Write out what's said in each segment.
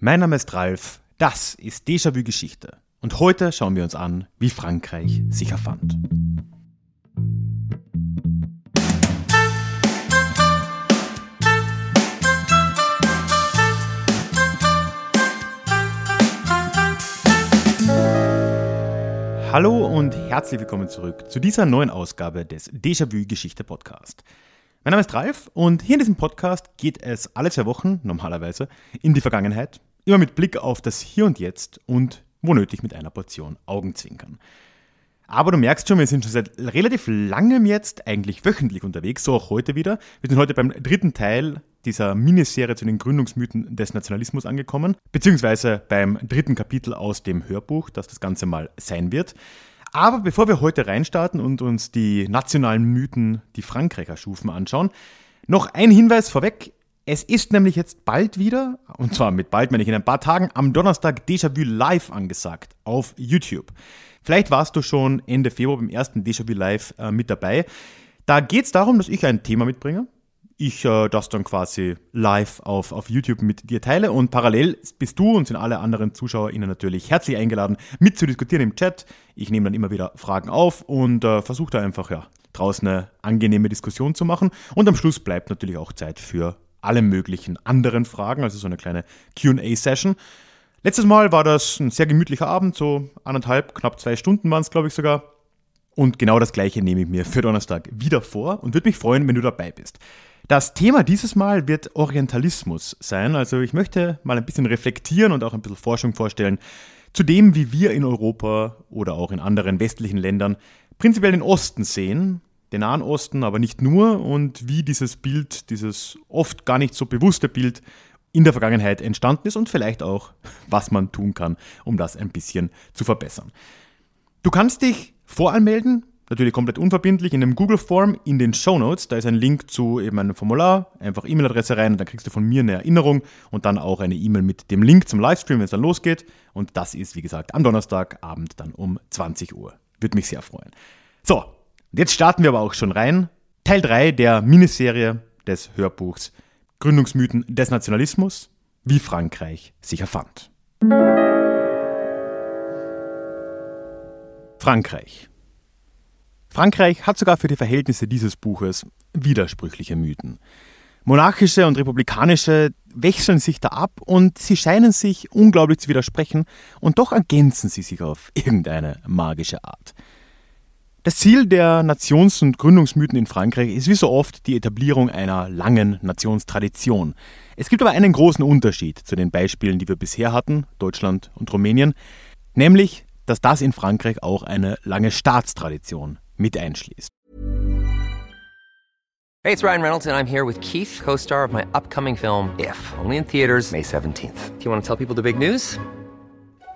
Mein Name ist Ralf, das ist Déjà-vu Geschichte und heute schauen wir uns an, wie Frankreich sich erfand. Hallo und herzlich willkommen zurück zu dieser neuen Ausgabe des Déjà-vu Geschichte Podcast. Mein Name ist Ralf und hier in diesem Podcast geht es alle zwei Wochen, normalerweise, in die Vergangenheit, immer mit Blick auf das Hier und Jetzt und wo nötig mit einer Portion Augenzwinkern. Aber du merkst schon, wir sind schon seit relativ langem jetzt eigentlich wöchentlich unterwegs, so auch heute wieder. Wir sind heute beim dritten Teil dieser Miniserie zu den Gründungsmythen des Nationalismus angekommen, beziehungsweise beim dritten Kapitel aus dem Hörbuch, das das Ganze mal sein wird. Aber bevor wir heute reinstarten und uns die nationalen Mythen, die Frankreich erschufen, anschauen, noch ein Hinweis vorweg. Es ist nämlich jetzt bald wieder, und zwar mit bald meine ich in ein paar Tagen, am Donnerstag Déjà-vu Live angesagt auf YouTube. Vielleicht warst du schon Ende Februar beim ersten Déjà-vu Live äh, mit dabei. Da geht es darum, dass ich ein Thema mitbringe, ich äh, das dann quasi live auf, auf YouTube mit dir teile und parallel bist du und sind alle anderen ZuschauerInnen natürlich herzlich eingeladen, mitzudiskutieren im Chat. Ich nehme dann immer wieder Fragen auf und äh, versuche da einfach ja, draußen eine angenehme Diskussion zu machen. Und am Schluss bleibt natürlich auch Zeit für alle möglichen anderen Fragen, also so eine kleine QA-Session. Letztes Mal war das ein sehr gemütlicher Abend, so anderthalb, knapp zwei Stunden waren es, glaube ich sogar. Und genau das gleiche nehme ich mir für Donnerstag wieder vor und würde mich freuen, wenn du dabei bist. Das Thema dieses Mal wird Orientalismus sein. Also ich möchte mal ein bisschen reflektieren und auch ein bisschen Forschung vorstellen zu dem, wie wir in Europa oder auch in anderen westlichen Ländern prinzipiell den Osten sehen, den Nahen Osten, aber nicht nur, und wie dieses Bild, dieses oft gar nicht so bewusste Bild in der Vergangenheit entstanden ist und vielleicht auch, was man tun kann, um das ein bisschen zu verbessern. Du kannst dich voranmelden natürlich komplett unverbindlich, in einem Google-Form in den Show Notes. Da ist ein Link zu eben einem Formular, einfach E-Mail-Adresse rein und dann kriegst du von mir eine Erinnerung und dann auch eine E-Mail mit dem Link zum Livestream, wenn es dann losgeht. Und das ist, wie gesagt, am Donnerstagabend dann um 20 Uhr. Würde mich sehr freuen. So, jetzt starten wir aber auch schon rein. Teil 3 der Miniserie des Hörbuchs Gründungsmythen des Nationalismus, wie Frankreich sich erfand. Frankreich. Frankreich hat sogar für die Verhältnisse dieses Buches widersprüchliche Mythen. Monarchische und republikanische wechseln sich da ab und sie scheinen sich unglaublich zu widersprechen und doch ergänzen sie sich auf irgendeine magische Art. Das Ziel der Nations- und Gründungsmythen in Frankreich ist wie so oft die Etablierung einer langen Nationstradition. Es gibt aber einen großen Unterschied zu den Beispielen, die wir bisher hatten, Deutschland und Rumänien, nämlich, dass das in Frankreich auch eine lange Staatstradition mit einschließt. Hey, it's Ryan Reynolds and I'm here with Keith, co-star of my upcoming film If, only in theaters May 17th. Do you want to tell people the big news?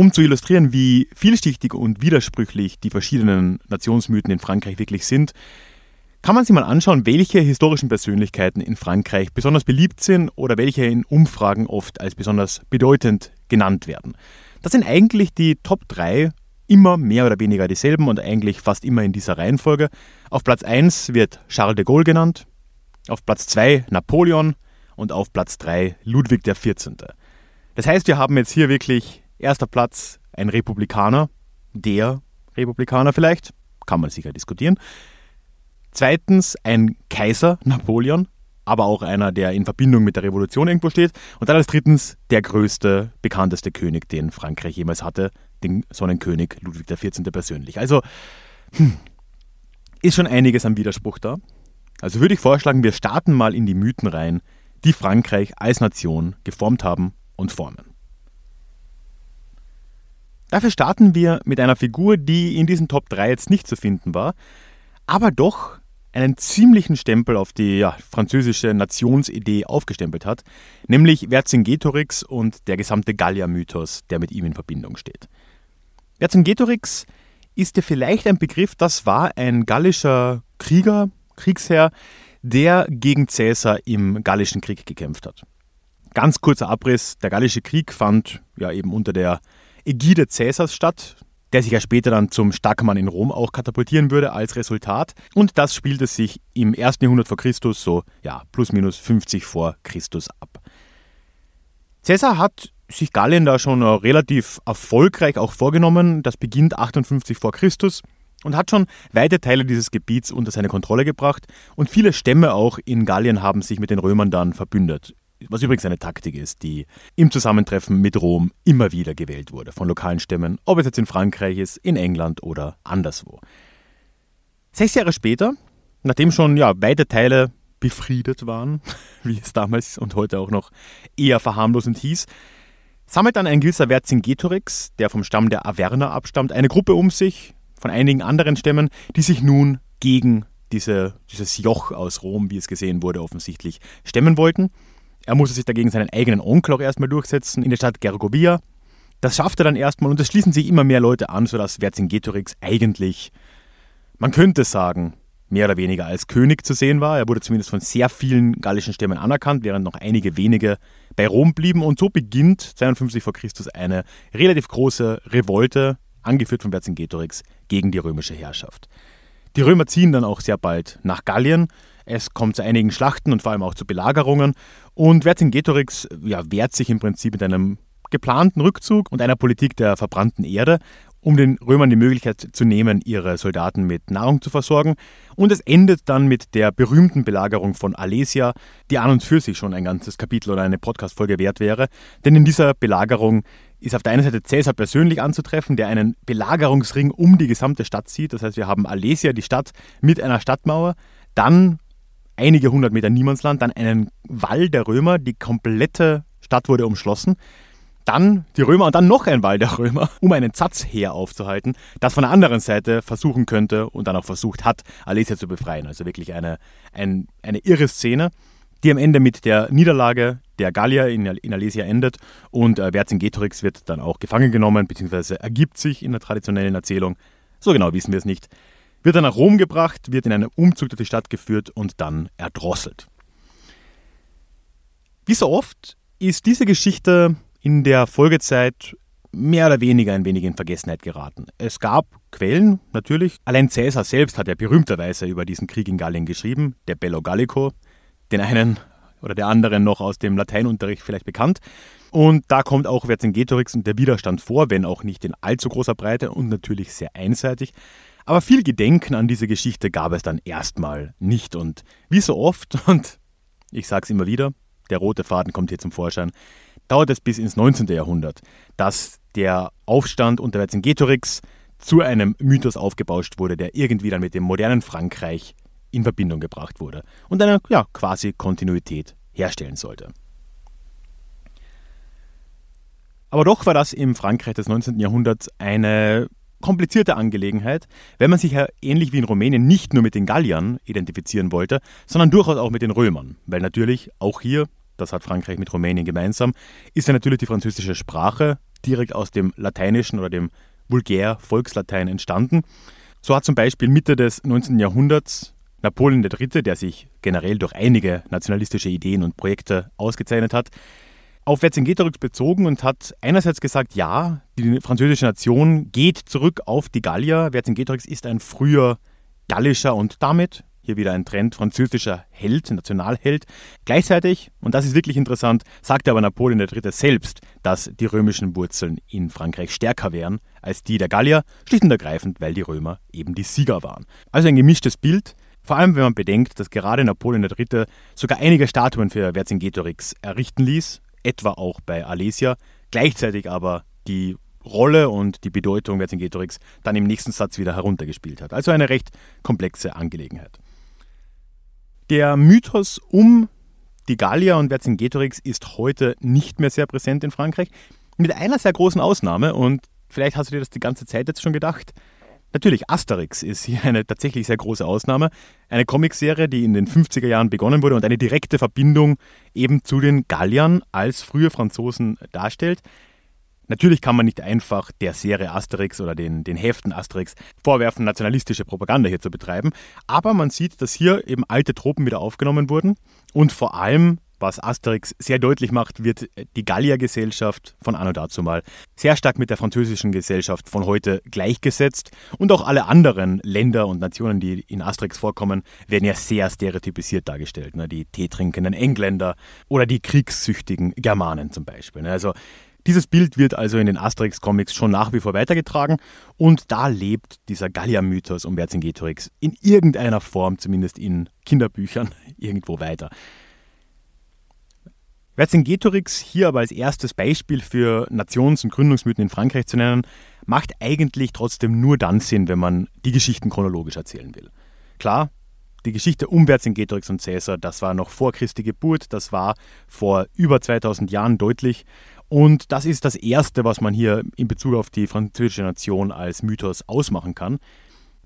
Um zu illustrieren, wie vielschichtig und widersprüchlich die verschiedenen Nationsmythen in Frankreich wirklich sind, kann man sich mal anschauen, welche historischen Persönlichkeiten in Frankreich besonders beliebt sind oder welche in Umfragen oft als besonders bedeutend genannt werden. Das sind eigentlich die Top 3 immer mehr oder weniger dieselben und eigentlich fast immer in dieser Reihenfolge. Auf Platz 1 wird Charles de Gaulle genannt, auf Platz 2 Napoleon und auf Platz 3 Ludwig XIV. Das heißt, wir haben jetzt hier wirklich erster Platz ein Republikaner, der Republikaner vielleicht, kann man sicher diskutieren. Zweitens ein Kaiser, Napoleon, aber auch einer, der in Verbindung mit der Revolution irgendwo steht. Und dann als drittens der größte, bekannteste König, den Frankreich jemals hatte, den Sonnenkönig Ludwig XIV. persönlich. Also hm, ist schon einiges am Widerspruch da. Also würde ich vorschlagen, wir starten mal in die Mythen rein, die Frankreich als Nation geformt haben und formen. Dafür starten wir mit einer Figur, die in diesen Top 3 jetzt nicht zu finden war, aber doch einen ziemlichen Stempel auf die ja, französische Nationsidee aufgestempelt hat, nämlich Vercingetorix und der gesamte Gallier-Mythos, der mit ihm in Verbindung steht. Vercingetorix ist dir vielleicht ein Begriff, das war ein gallischer Krieger, Kriegsherr, der gegen Caesar im Gallischen Krieg gekämpft hat. Ganz kurzer Abriss, der Gallische Krieg fand ja eben unter der Ägide Caesars statt, der sich ja später dann zum Starkmann in Rom auch katapultieren würde als Resultat. Und das spielte sich im ersten Jahrhundert vor Christus, so ja, plus minus 50 vor Christus ab. Caesar hat sich Gallien da schon relativ erfolgreich auch vorgenommen. Das beginnt 58 vor Christus und hat schon weite Teile dieses Gebiets unter seine Kontrolle gebracht. Und viele Stämme auch in Gallien haben sich mit den Römern dann verbündet. Was übrigens eine Taktik ist, die im Zusammentreffen mit Rom immer wieder gewählt wurde von lokalen Stämmen, ob es jetzt in Frankreich ist, in England oder anderswo. Sechs Jahre später, nachdem schon ja, weite Teile befriedet waren, wie es damals und heute auch noch eher verharmlosend hieß, sammelt dann ein gewisser Vercingetorix, der vom Stamm der Averner abstammt, eine Gruppe um sich von einigen anderen Stämmen, die sich nun gegen diese, dieses Joch aus Rom, wie es gesehen wurde, offensichtlich stemmen wollten. Er musste sich dagegen seinen eigenen Onkel auch erstmal durchsetzen in der Stadt Gergovia. Das schaffte er dann erstmal und es schließen sich immer mehr Leute an, sodass Vercingetorix eigentlich, man könnte sagen, mehr oder weniger als König zu sehen war. Er wurde zumindest von sehr vielen gallischen Stämmen anerkannt, während noch einige wenige bei Rom blieben. Und so beginnt 52 vor Christus eine relativ große Revolte, angeführt von Vercingetorix, gegen die römische Herrschaft. Die Römer ziehen dann auch sehr bald nach Gallien. Es kommt zu einigen Schlachten und vor allem auch zu Belagerungen. Und Vercingetorix ja, wehrt sich im Prinzip mit einem geplanten Rückzug und einer Politik der verbrannten Erde um den Römern die Möglichkeit zu nehmen, ihre Soldaten mit Nahrung zu versorgen. Und es endet dann mit der berühmten Belagerung von Alesia, die an und für sich schon ein ganzes Kapitel oder eine Podcast-Folge wert wäre. Denn in dieser Belagerung ist auf der einen Seite Caesar persönlich anzutreffen, der einen Belagerungsring um die gesamte Stadt zieht. Das heißt, wir haben Alesia, die Stadt, mit einer Stadtmauer, dann einige hundert Meter Niemandsland, dann einen Wall der Römer, die komplette Stadt wurde umschlossen dann die Römer und dann noch ein Wall der Römer, um einen Zatzheer aufzuhalten, das von der anderen Seite versuchen könnte und dann auch versucht hat, Alesia zu befreien. Also wirklich eine, ein, eine irre Szene, die am Ende mit der Niederlage der Gallier in, in Alesia endet und äh, Vercingetorix wird dann auch gefangen genommen, beziehungsweise ergibt sich in der traditionellen Erzählung. So genau wissen wir es nicht. Wird dann nach Rom gebracht, wird in einen Umzug durch die Stadt geführt und dann erdrosselt. Wie so oft ist diese Geschichte in der Folgezeit mehr oder weniger ein wenig in Vergessenheit geraten. Es gab Quellen, natürlich. Allein Caesar selbst hat ja berühmterweise über diesen Krieg in Gallien geschrieben, der Bello Gallico, den einen oder der anderen noch aus dem Lateinunterricht vielleicht bekannt. Und da kommt auch Vercingetorix und der Widerstand vor, wenn auch nicht in allzu großer Breite und natürlich sehr einseitig. Aber viel Gedenken an diese Geschichte gab es dann erstmal nicht. Und wie so oft, und ich sage es immer wieder, der rote Faden kommt hier zum Vorschein, dauert es bis ins 19. Jahrhundert, dass der Aufstand unter Vercingetorix zu einem Mythos aufgebauscht wurde, der irgendwie dann mit dem modernen Frankreich in Verbindung gebracht wurde und eine ja, quasi Kontinuität herstellen sollte. Aber doch war das im Frankreich des 19. Jahrhunderts eine komplizierte Angelegenheit, wenn man sich ja ähnlich wie in Rumänien nicht nur mit den Galliern identifizieren wollte, sondern durchaus auch mit den Römern, weil natürlich auch hier das hat Frankreich mit Rumänien gemeinsam, ist ja natürlich die französische Sprache direkt aus dem Lateinischen oder dem Vulgär Volkslatein entstanden. So hat zum Beispiel Mitte des 19. Jahrhunderts Napoleon III., der sich generell durch einige nationalistische Ideen und Projekte ausgezeichnet hat, auf Vercingetorix bezogen und hat einerseits gesagt, ja, die französische Nation geht zurück auf die Gallier. Vercingetorix ist ein früher gallischer und damit hier wieder ein Trend, französischer Held, Nationalheld. Gleichzeitig, und das ist wirklich interessant, sagte aber Napoleon III. selbst, dass die römischen Wurzeln in Frankreich stärker wären als die der Gallier, schlicht und ergreifend, weil die Römer eben die Sieger waren. Also ein gemischtes Bild, vor allem wenn man bedenkt, dass gerade Napoleon III. sogar einige Statuen für Vercingetorix errichten ließ, etwa auch bei Alesia, gleichzeitig aber die Rolle und die Bedeutung Vercingetorix dann im nächsten Satz wieder heruntergespielt hat. Also eine recht komplexe Angelegenheit. Der Mythos um die Gallier und Vercingetorix ist heute nicht mehr sehr präsent in Frankreich. Mit einer sehr großen Ausnahme, und vielleicht hast du dir das die ganze Zeit jetzt schon gedacht, Natürlich, Asterix ist hier eine tatsächlich sehr große Ausnahme. Eine Comicserie, die in den 50er Jahren begonnen wurde und eine direkte Verbindung eben zu den Galliern als frühe Franzosen darstellt. Natürlich kann man nicht einfach der Serie Asterix oder den, den Heften Asterix vorwerfen, nationalistische Propaganda hier zu betreiben, aber man sieht, dass hier eben alte Tropen wieder aufgenommen wurden und vor allem was Asterix sehr deutlich macht, wird die Galliergesellschaft von anno dazu mal sehr stark mit der französischen Gesellschaft von heute gleichgesetzt. Und auch alle anderen Länder und Nationen, die in Asterix vorkommen, werden ja sehr stereotypisiert dargestellt. Ne? Die teetrinkenden Engländer oder die kriegssüchtigen Germanen zum Beispiel. Ne? Also dieses Bild wird also in den Asterix-Comics schon nach wie vor weitergetragen und da lebt dieser Gallier-Mythos um Vercingetorix in irgendeiner Form, zumindest in Kinderbüchern, irgendwo weiter. Vercingetorix hier aber als erstes Beispiel für Nations- und Gründungsmythen in Frankreich zu nennen, macht eigentlich trotzdem nur dann Sinn, wenn man die Geschichten chronologisch erzählen will. Klar, die Geschichte um Vercingetorix und Caesar, das war noch vor Christi Geburt, das war vor über 2000 Jahren deutlich und das ist das Erste, was man hier in Bezug auf die französische Nation als Mythos ausmachen kann.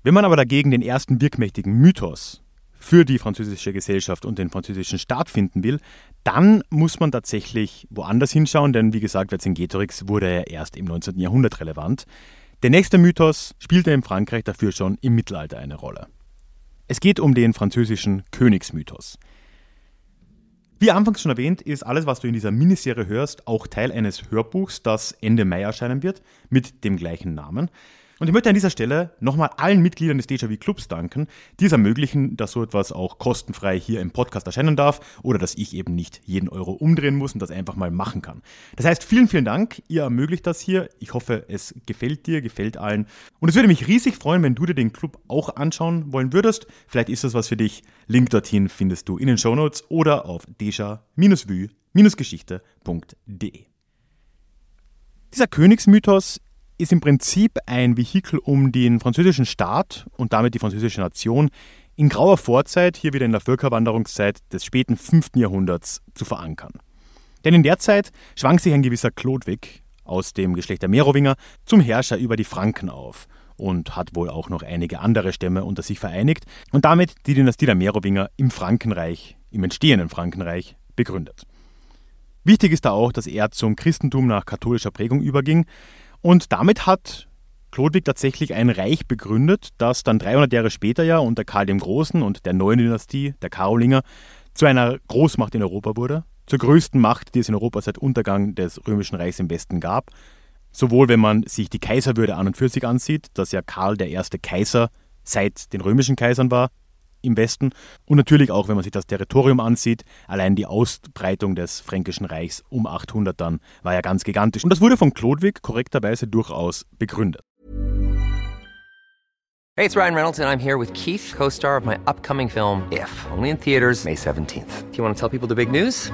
Wenn man aber dagegen den ersten wirkmächtigen Mythos für die französische Gesellschaft und den französischen Staat finden will, dann muss man tatsächlich woanders hinschauen, denn wie gesagt, Vercingetorix wurde ja erst im 19. Jahrhundert relevant. Der nächste Mythos spielte in Frankreich dafür schon im Mittelalter eine Rolle. Es geht um den französischen Königsmythos. Wie anfangs schon erwähnt, ist alles, was du in dieser Miniserie hörst, auch Teil eines Hörbuchs, das Ende Mai erscheinen wird, mit dem gleichen Namen. Und ich möchte an dieser Stelle nochmal allen Mitgliedern des Déjà-vu Clubs danken, die es ermöglichen, dass so etwas auch kostenfrei hier im Podcast erscheinen darf oder dass ich eben nicht jeden Euro umdrehen muss und das einfach mal machen kann. Das heißt, vielen, vielen Dank. Ihr ermöglicht das hier. Ich hoffe, es gefällt dir, gefällt allen. Und es würde mich riesig freuen, wenn du dir den Club auch anschauen wollen würdest. Vielleicht ist das was für dich. Link dorthin findest du in den Shownotes oder auf deja-vue-geschichte.de. Dieser Königsmythos ist im Prinzip ein Vehikel, um den französischen Staat und damit die französische Nation in grauer Vorzeit, hier wieder in der Völkerwanderungszeit des späten 5. Jahrhunderts, zu verankern. Denn in der Zeit schwang sich ein gewisser Chlodwig aus dem Geschlecht der Merowinger zum Herrscher über die Franken auf und hat wohl auch noch einige andere Stämme unter sich vereinigt und damit die Dynastie der Merowinger im Frankenreich, im entstehenden Frankenreich, begründet. Wichtig ist da auch, dass er zum Christentum nach katholischer Prägung überging, und damit hat Chlodwig tatsächlich ein Reich begründet, das dann 300 Jahre später ja unter Karl dem Großen und der neuen Dynastie, der Karolinger, zu einer Großmacht in Europa wurde, zur größten Macht, die es in Europa seit Untergang des Römischen Reichs im Westen gab. Sowohl wenn man sich die Kaiserwürde an und für sich ansieht, dass ja Karl der erste Kaiser seit den römischen Kaisern war, im Westen. Und natürlich auch, wenn man sich das Territorium ansieht, allein die Ausbreitung des Fränkischen Reichs um 800 dann war ja ganz gigantisch. Und das wurde von Chlodwig korrekterweise durchaus begründet. Hey, it's Ryan Reynolds and I'm here with Keith, co-star of my upcoming film If, only in theaters May 17th. Do you want to tell people the big news?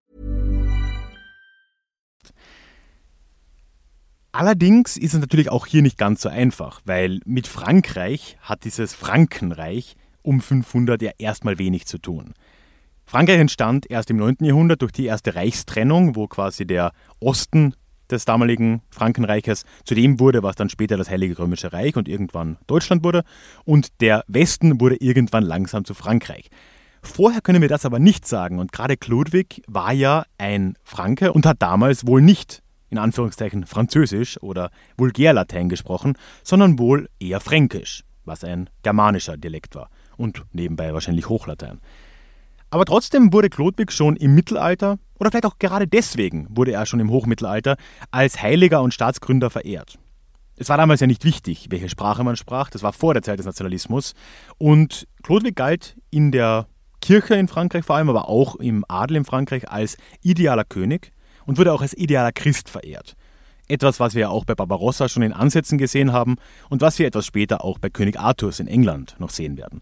Allerdings ist es natürlich auch hier nicht ganz so einfach, weil mit Frankreich hat dieses Frankenreich um 500 ja erstmal wenig zu tun. Frankreich entstand erst im 9. Jahrhundert durch die erste Reichstrennung, wo quasi der Osten des damaligen Frankenreiches zu dem wurde, was dann später das Heilige Römische Reich und irgendwann Deutschland wurde. Und der Westen wurde irgendwann langsam zu Frankreich. Vorher können wir das aber nicht sagen und gerade Chlodwig war ja ein Franke und hat damals wohl nicht in Anführungszeichen Französisch oder Vulgärlatein gesprochen, sondern wohl eher Fränkisch, was ein germanischer Dialekt war und nebenbei wahrscheinlich Hochlatein. Aber trotzdem wurde Chlodwig schon im Mittelalter, oder vielleicht auch gerade deswegen wurde er schon im Hochmittelalter, als Heiliger und Staatsgründer verehrt. Es war damals ja nicht wichtig, welche Sprache man sprach, das war vor der Zeit des Nationalismus. Und Chlodwig galt in der Kirche in Frankreich vor allem, aber auch im Adel in Frankreich als idealer König und wurde auch als idealer Christ verehrt. Etwas, was wir auch bei Barbarossa schon in Ansätzen gesehen haben und was wir etwas später auch bei König Arthurs in England noch sehen werden.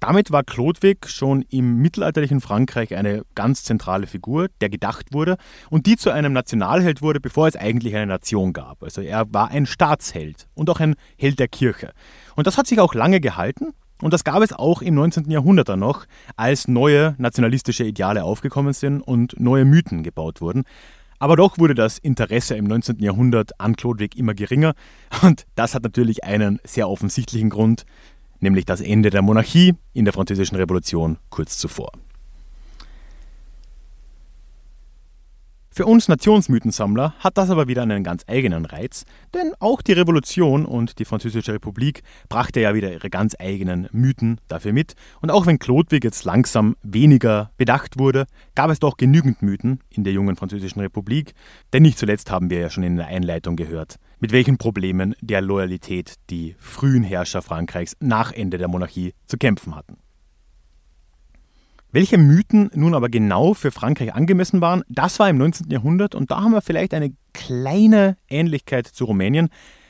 Damit war Chlodwig schon im mittelalterlichen Frankreich eine ganz zentrale Figur, der gedacht wurde und die zu einem Nationalheld wurde, bevor es eigentlich eine Nation gab. Also er war ein Staatsheld und auch ein Held der Kirche. Und das hat sich auch lange gehalten. Und das gab es auch im 19. Jahrhundert dann noch, als neue nationalistische Ideale aufgekommen sind und neue Mythen gebaut wurden. Aber doch wurde das Interesse im 19. Jahrhundert an Chlodwig immer geringer und das hat natürlich einen sehr offensichtlichen Grund, nämlich das Ende der Monarchie in der Französischen Revolution kurz zuvor. Für uns Nationsmythensammler hat das aber wieder einen ganz eigenen Reiz, denn auch die Revolution und die Französische Republik brachte ja wieder ihre ganz eigenen Mythen dafür mit. Und auch wenn Chlodwig jetzt langsam weniger bedacht wurde, gab es doch genügend Mythen in der jungen Französischen Republik, denn nicht zuletzt haben wir ja schon in der Einleitung gehört, mit welchen Problemen der Loyalität die frühen Herrscher Frankreichs nach Ende der Monarchie zu kämpfen hatten. Welche Mythen nun aber genau für Frankreich angemessen waren, das war im 19. Jahrhundert und da haben wir vielleicht eine kleine Ähnlichkeit zu Rumänien.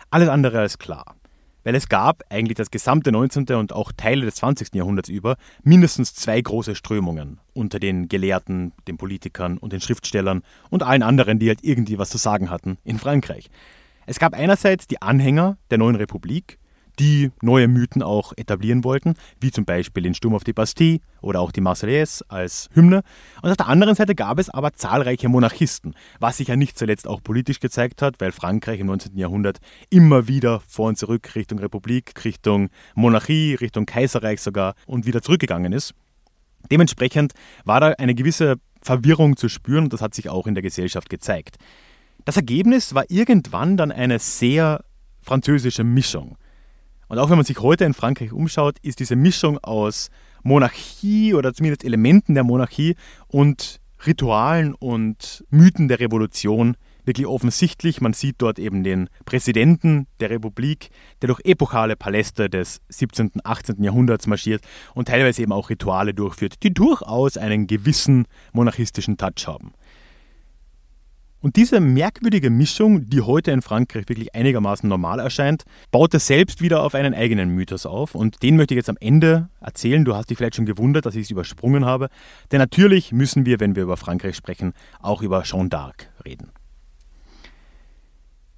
Alles andere als klar. Weil es gab eigentlich das gesamte 19. und auch Teile des 20. Jahrhunderts über mindestens zwei große Strömungen unter den Gelehrten, den Politikern und den Schriftstellern und allen anderen, die halt irgendwie was zu sagen hatten in Frankreich. Es gab einerseits die Anhänger der neuen Republik, die neue Mythen auch etablieren wollten, wie zum Beispiel den Sturm auf die Bastille oder auch die Marseillaise als Hymne. Und auf der anderen Seite gab es aber zahlreiche Monarchisten, was sich ja nicht zuletzt auch politisch gezeigt hat, weil Frankreich im 19. Jahrhundert immer wieder vor und zurück Richtung Republik, Richtung Monarchie, Richtung Kaiserreich sogar und wieder zurückgegangen ist. Dementsprechend war da eine gewisse Verwirrung zu spüren und das hat sich auch in der Gesellschaft gezeigt. Das Ergebnis war irgendwann dann eine sehr französische Mischung. Und auch wenn man sich heute in Frankreich umschaut, ist diese Mischung aus Monarchie oder zumindest Elementen der Monarchie und Ritualen und Mythen der Revolution wirklich offensichtlich. Man sieht dort eben den Präsidenten der Republik, der durch epochale Paläste des 17., und 18. Jahrhunderts marschiert und teilweise eben auch Rituale durchführt, die durchaus einen gewissen monarchistischen Touch haben. Und diese merkwürdige Mischung, die heute in Frankreich wirklich einigermaßen normal erscheint, baut er selbst wieder auf einen eigenen Mythos auf. Und den möchte ich jetzt am Ende erzählen. Du hast dich vielleicht schon gewundert, dass ich es übersprungen habe. Denn natürlich müssen wir, wenn wir über Frankreich sprechen, auch über Jeanne d'Arc reden.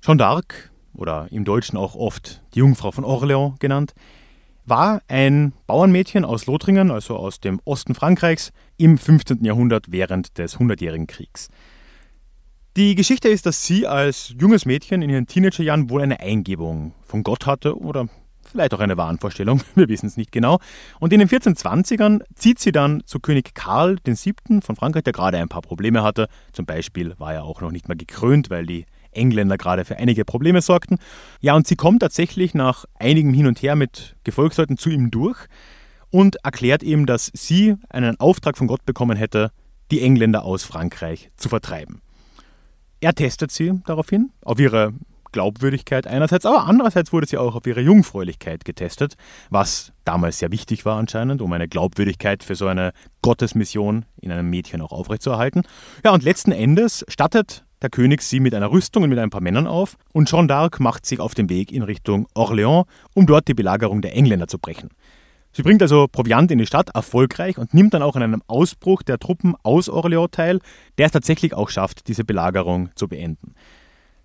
Jeanne d'Arc, oder im Deutschen auch oft die Jungfrau von Orléans genannt, war ein Bauernmädchen aus Lothringen, also aus dem Osten Frankreichs, im 15. Jahrhundert während des Hundertjährigen Kriegs. Die Geschichte ist, dass sie als junges Mädchen in ihren Teenagerjahren wohl eine Eingebung von Gott hatte oder vielleicht auch eine Wahnvorstellung, wir wissen es nicht genau. Und in den 1420ern zieht sie dann zu König Karl VII. von Frankreich, der gerade ein paar Probleme hatte. Zum Beispiel war er auch noch nicht mal gekrönt, weil die Engländer gerade für einige Probleme sorgten. Ja, und sie kommt tatsächlich nach einigem Hin und Her mit Gefolgsleuten zu ihm durch und erklärt ihm, dass sie einen Auftrag von Gott bekommen hätte, die Engländer aus Frankreich zu vertreiben. Er testet sie daraufhin, auf ihre Glaubwürdigkeit einerseits, aber andererseits wurde sie auch auf ihre Jungfräulichkeit getestet, was damals sehr wichtig war anscheinend, um eine Glaubwürdigkeit für so eine Gottesmission in einem Mädchen auch aufrechtzuerhalten. Ja, und letzten Endes stattet der König sie mit einer Rüstung und mit ein paar Männern auf und Jeanne d'Arc macht sich auf den Weg in Richtung Orléans, um dort die Belagerung der Engländer zu brechen. Sie bringt also Proviant in die Stadt, erfolgreich, und nimmt dann auch an einem Ausbruch der Truppen aus Orléans teil, der es tatsächlich auch schafft, diese Belagerung zu beenden.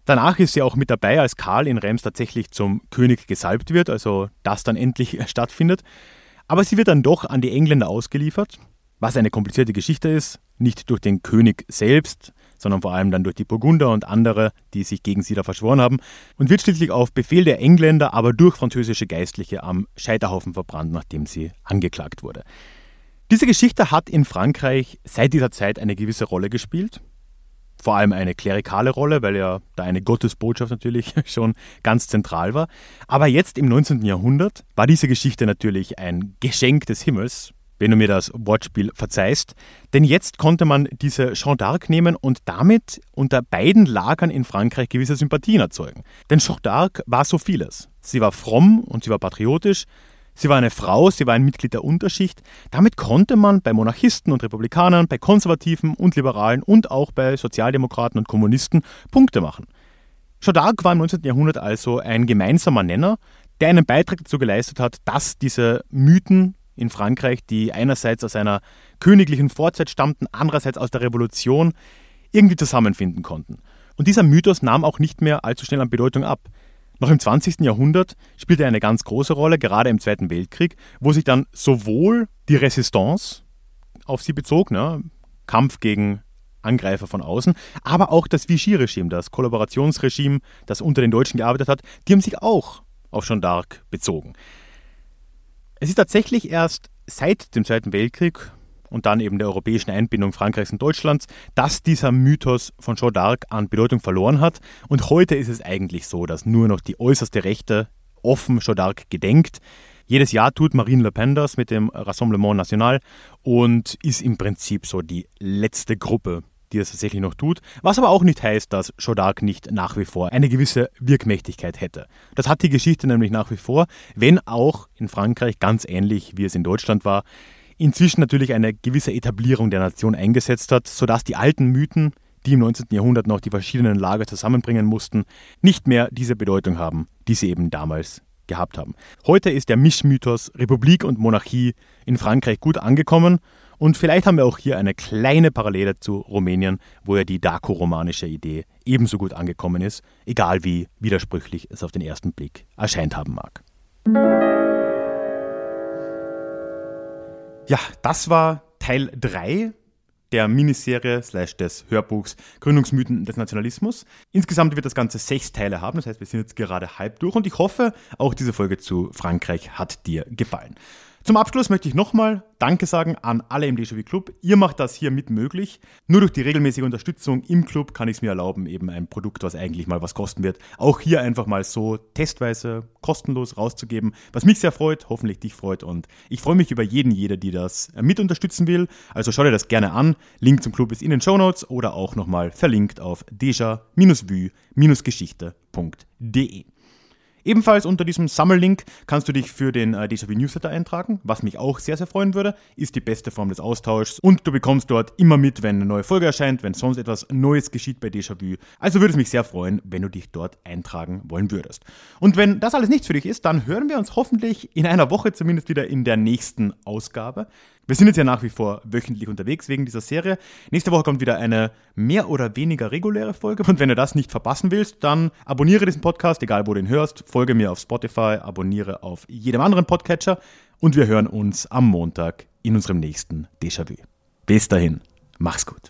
Danach ist sie auch mit dabei, als Karl in Reims tatsächlich zum König gesalbt wird, also das dann endlich stattfindet. Aber sie wird dann doch an die Engländer ausgeliefert, was eine komplizierte Geschichte ist, nicht durch den König selbst, sondern vor allem dann durch die Burgunder und andere, die sich gegen sie da verschworen haben, und wird schließlich auf Befehl der Engländer, aber durch französische Geistliche am Scheiterhaufen verbrannt, nachdem sie angeklagt wurde. Diese Geschichte hat in Frankreich seit dieser Zeit eine gewisse Rolle gespielt. Vor allem eine klerikale Rolle, weil ja da eine Gottesbotschaft natürlich schon ganz zentral war. Aber jetzt im 19. Jahrhundert war diese Geschichte natürlich ein Geschenk des Himmels, wenn du mir das Wortspiel verzeihst. Denn jetzt konnte man diese Jeanne d'Arc nehmen und damit unter beiden Lagern in Frankreich gewisse Sympathien erzeugen. Denn Jeanne d'Arc war so vieles. Sie war fromm und sie war patriotisch. Sie war eine Frau, sie war ein Mitglied der Unterschicht. Damit konnte man bei Monarchisten und Republikanern, bei Konservativen und Liberalen und auch bei Sozialdemokraten und Kommunisten Punkte machen. Jeanne d'Arc war im 19. Jahrhundert also ein gemeinsamer Nenner, der einen Beitrag dazu geleistet hat, dass diese Mythen in Frankreich, die einerseits aus einer königlichen Vorzeit stammten, andererseits aus der Revolution, irgendwie zusammenfinden konnten. Und dieser Mythos nahm auch nicht mehr allzu schnell an Bedeutung ab. Noch im 20. Jahrhundert spielte er eine ganz große Rolle, gerade im Zweiten Weltkrieg, wo sich dann sowohl die Resistance auf sie bezog, ne, Kampf gegen Angreifer von außen, aber auch das Vichy-Regime, das Kollaborationsregime, das unter den Deutschen gearbeitet hat, die haben sich auch auf Jeanne d'Arc bezogen. Es ist tatsächlich erst seit dem Zweiten Weltkrieg und dann eben der europäischen Einbindung Frankreichs und Deutschlands, dass dieser Mythos von Jeanne d'Arc an Bedeutung verloren hat. Und heute ist es eigentlich so, dass nur noch die äußerste Rechte offen Jeanne d'Arc gedenkt. Jedes Jahr tut Marine Le Pen das mit dem Rassemblement National und ist im Prinzip so die letzte Gruppe, die es tatsächlich noch tut, was aber auch nicht heißt, dass d'Arc nicht nach wie vor eine gewisse Wirkmächtigkeit hätte. Das hat die Geschichte nämlich nach wie vor, wenn auch in Frankreich ganz ähnlich wie es in Deutschland war, inzwischen natürlich eine gewisse Etablierung der Nation eingesetzt hat, sodass die alten Mythen, die im 19. Jahrhundert noch die verschiedenen Lager zusammenbringen mussten, nicht mehr diese Bedeutung haben, die sie eben damals gehabt haben. Heute ist der Mischmythos Republik und Monarchie in Frankreich gut angekommen und vielleicht haben wir auch hier eine kleine Parallele zu Rumänien, wo ja die Daco-romanische Idee ebenso gut angekommen ist, egal wie widersprüchlich es auf den ersten Blick erscheint haben mag. Ja, das war Teil 3 der Miniserie slash des Hörbuchs Gründungsmythen des Nationalismus. Insgesamt wird das Ganze sechs Teile haben, das heißt, wir sind jetzt gerade halb durch und ich hoffe, auch diese Folge zu Frankreich hat dir gefallen. Zum Abschluss möchte ich nochmal Danke sagen an alle im Déjà-vu Club. Ihr macht das hier mit möglich. Nur durch die regelmäßige Unterstützung im Club kann ich es mir erlauben, eben ein Produkt, was eigentlich mal was kosten wird, auch hier einfach mal so testweise kostenlos rauszugeben, was mich sehr freut, hoffentlich dich freut und ich freue mich über jeden, jeder, die das mit unterstützen will. Also schau dir das gerne an. Link zum Club ist in den Show Notes oder auch nochmal verlinkt auf deja-vue-geschichte.de. Ebenfalls unter diesem Sammellink kannst du dich für den äh, Déjà-vu Newsletter eintragen, was mich auch sehr, sehr freuen würde, ist die beste Form des Austauschs und du bekommst dort immer mit, wenn eine neue Folge erscheint, wenn sonst etwas Neues geschieht bei Déjà-vu. Also würde es mich sehr freuen, wenn du dich dort eintragen wollen würdest. Und wenn das alles nichts für dich ist, dann hören wir uns hoffentlich in einer Woche zumindest wieder in der nächsten Ausgabe. Wir sind jetzt ja nach wie vor wöchentlich unterwegs wegen dieser Serie. Nächste Woche kommt wieder eine mehr oder weniger reguläre Folge. Und wenn du das nicht verpassen willst, dann abonniere diesen Podcast, egal wo du ihn hörst. Folge mir auf Spotify, abonniere auf jedem anderen Podcatcher. Und wir hören uns am Montag in unserem nächsten Déjà-vu. Bis dahin, mach's gut.